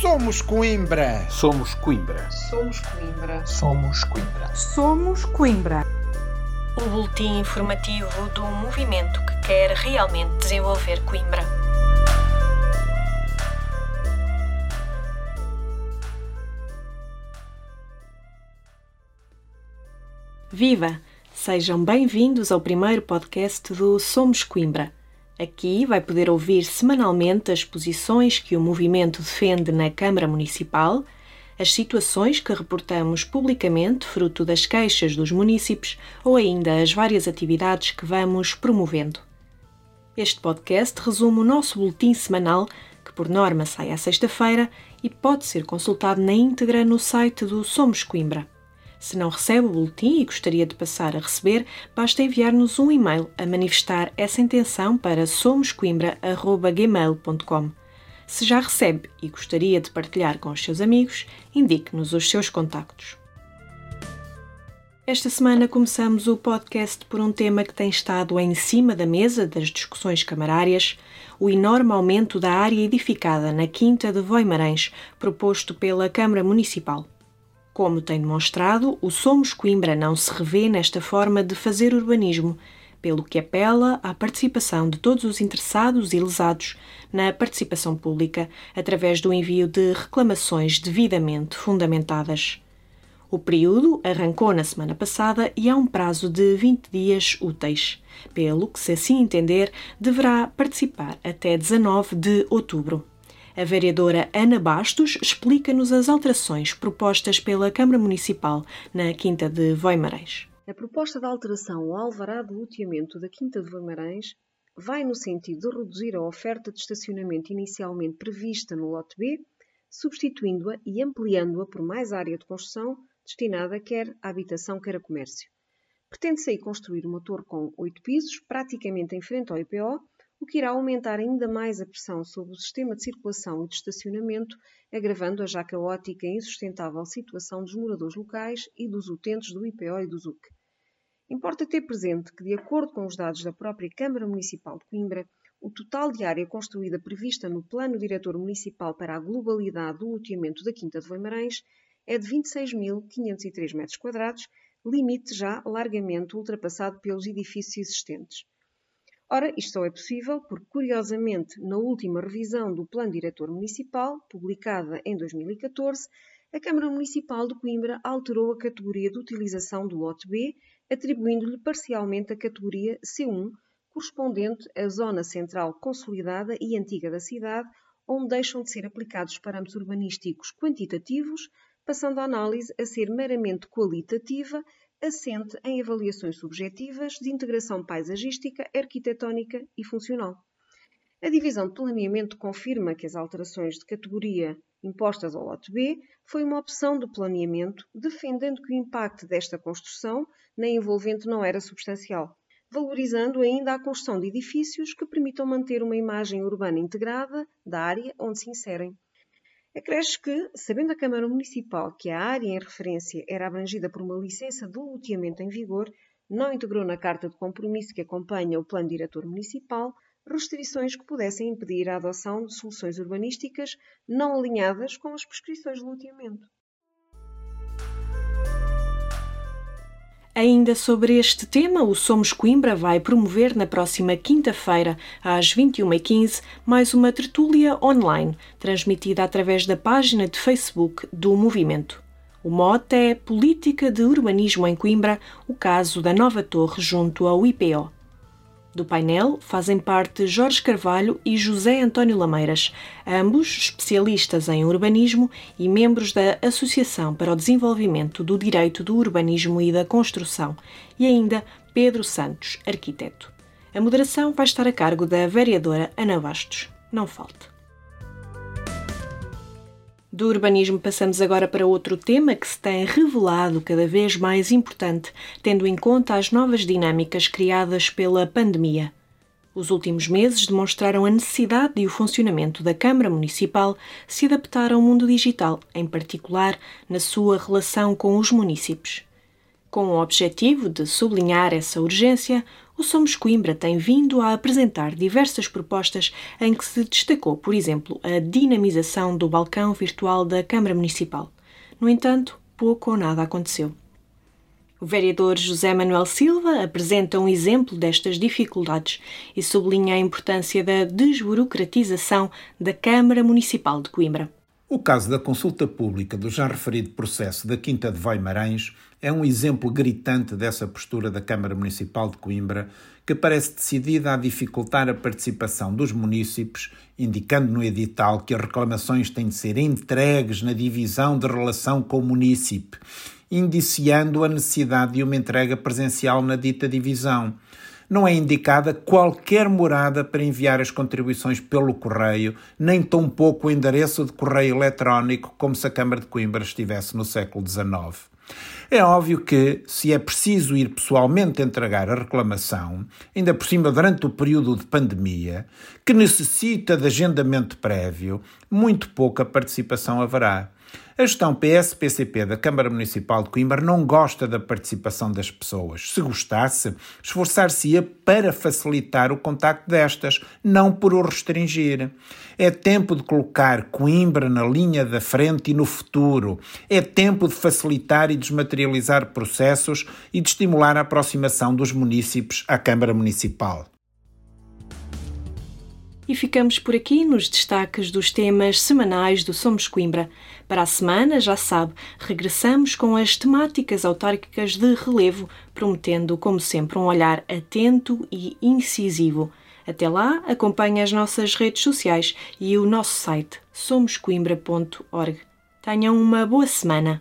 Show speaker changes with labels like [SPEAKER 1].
[SPEAKER 1] Somos Coimbra.
[SPEAKER 2] Somos Coimbra.
[SPEAKER 3] Somos Coimbra.
[SPEAKER 4] Somos Coimbra.
[SPEAKER 5] Somos Coimbra.
[SPEAKER 6] O boletim informativo do movimento que quer realmente desenvolver Coimbra. Viva! Sejam bem-vindos ao primeiro podcast do Somos Coimbra. Aqui vai poder ouvir semanalmente as posições que o movimento defende na Câmara Municipal, as situações que reportamos publicamente fruto das queixas dos munícipes ou ainda as várias atividades que vamos promovendo. Este podcast resume o nosso boletim semanal, que por norma sai à sexta-feira e pode ser consultado na íntegra no site do Somos Coimbra. Se não recebe o boletim e gostaria de passar a receber, basta enviar-nos um e-mail a manifestar essa intenção para somoscoimbra.gmail.com. Se já recebe e gostaria de partilhar com os seus amigos, indique-nos os seus contactos. Esta semana começamos o podcast por um tema que tem estado em cima da mesa das discussões camarárias, o enorme aumento da área edificada na Quinta de Voimarães, proposto pela Câmara Municipal. Como tem demonstrado, o Somos Coimbra não se revê nesta forma de fazer urbanismo, pelo que apela à participação de todos os interessados e lesados na participação pública através do envio de reclamações devidamente fundamentadas. O período arrancou na semana passada e há um prazo de 20 dias úteis, pelo que, se assim entender, deverá participar até 19 de outubro. A vereadora Ana Bastos explica-nos as alterações propostas pela Câmara Municipal na Quinta de Voimarães.
[SPEAKER 3] A proposta de alteração ao alvará de loteamento da Quinta de Voimarães vai no sentido de reduzir a oferta de estacionamento inicialmente prevista no lote B, substituindo-a e ampliando-a por mais área de construção destinada quer à habitação, quer a comércio. Pretende-se aí construir uma torre com oito pisos, praticamente em frente ao IPO, o que irá aumentar ainda mais a pressão sobre o sistema de circulação e de estacionamento, agravando a já caótica e insustentável situação dos moradores locais e dos utentes do IPO e do ZUC. Importa ter presente que, de acordo com os dados da própria Câmara Municipal de Coimbra, o total de área construída prevista no Plano Diretor Municipal para a globalidade do loteamento da Quinta de Voimarães é de 26.503 metros quadrados, limite já largamente ultrapassado pelos edifícios existentes. Ora, isto só é possível porque, curiosamente, na última revisão do Plano Diretor Municipal, publicada em 2014, a Câmara Municipal de Coimbra alterou a categoria de utilização do lote B, atribuindo-lhe parcialmente a categoria C1, correspondente à zona central consolidada e antiga da cidade, onde deixam de ser aplicados parâmetros urbanísticos quantitativos, passando a análise a ser meramente qualitativa, assente em avaliações subjetivas de integração paisagística, arquitetónica e funcional. A divisão de planeamento confirma que as alterações de categoria impostas ao lote B foi uma opção do planeamento, defendendo que o impacto desta construção na envolvente não era substancial, valorizando ainda a construção de edifícios que permitam manter uma imagem urbana integrada da área onde se inserem. Acresce que, sabendo a Câmara Municipal que a área em referência era abrangida por uma licença de loteamento em vigor, não integrou na carta de compromisso que acompanha o Plano Diretor Municipal restrições que pudessem impedir a adoção de soluções urbanísticas não alinhadas com as prescrições de loteamento.
[SPEAKER 6] Ainda sobre este tema, o Somos Coimbra vai promover na próxima quinta-feira, às 21h15, mais uma tertúlia online, transmitida através da página de Facebook do movimento. O mote é Política de Urbanismo em Coimbra, o caso da nova torre junto ao IPO. Do painel fazem parte Jorge Carvalho e José António Lameiras, ambos especialistas em urbanismo e membros da Associação para o Desenvolvimento do Direito do Urbanismo e da Construção, e ainda Pedro Santos, arquiteto. A moderação vai estar a cargo da vereadora Ana Bastos. Não falte. Do urbanismo passamos agora para outro tema que se tem revelado cada vez mais importante, tendo em conta as novas dinâmicas criadas pela pandemia. Os últimos meses demonstraram a necessidade de o funcionamento da Câmara Municipal se adaptar ao mundo digital, em particular na sua relação com os municípios. Com o objetivo de sublinhar essa urgência, o Somos Coimbra tem vindo a apresentar diversas propostas em que se destacou, por exemplo, a dinamização do balcão virtual da Câmara Municipal. No entanto, pouco ou nada aconteceu. O vereador José Manuel Silva apresenta um exemplo destas dificuldades e sublinha a importância da desburocratização da Câmara Municipal de Coimbra.
[SPEAKER 1] O caso da consulta pública do já referido processo da Quinta de Voimarães é um exemplo gritante dessa postura da Câmara Municipal de Coimbra, que parece decidida a dificultar a participação dos munícipes, indicando no edital que as reclamações têm de ser entregues na divisão de relação com o munícipe, indiciando a necessidade de uma entrega presencial na dita divisão não é indicada qualquer morada para enviar as contribuições pelo correio, nem tampouco o endereço de correio eletrónico, como se a Câmara de Coimbra estivesse no século XIX. É óbvio que, se é preciso ir pessoalmente entregar a reclamação, ainda por cima durante o período de pandemia, que necessita de agendamento prévio, muito pouca participação haverá. A gestão PS-PCP da Câmara Municipal de Coimbra não gosta da participação das pessoas. Se gostasse, esforçar-se-ia para facilitar o contacto destas, não por o restringir. É tempo de colocar Coimbra na linha da frente e no futuro. É tempo de facilitar e desmaterializar processos e de estimular a aproximação dos munícipes à Câmara Municipal.
[SPEAKER 6] E ficamos por aqui nos destaques dos temas semanais do Somos Coimbra. Para a semana, já sabe, regressamos com as temáticas autárquicas de relevo, prometendo, como sempre, um olhar atento e incisivo. Até lá, acompanhe as nossas redes sociais e o nosso site somoscoimbra.org. Tenham uma boa semana.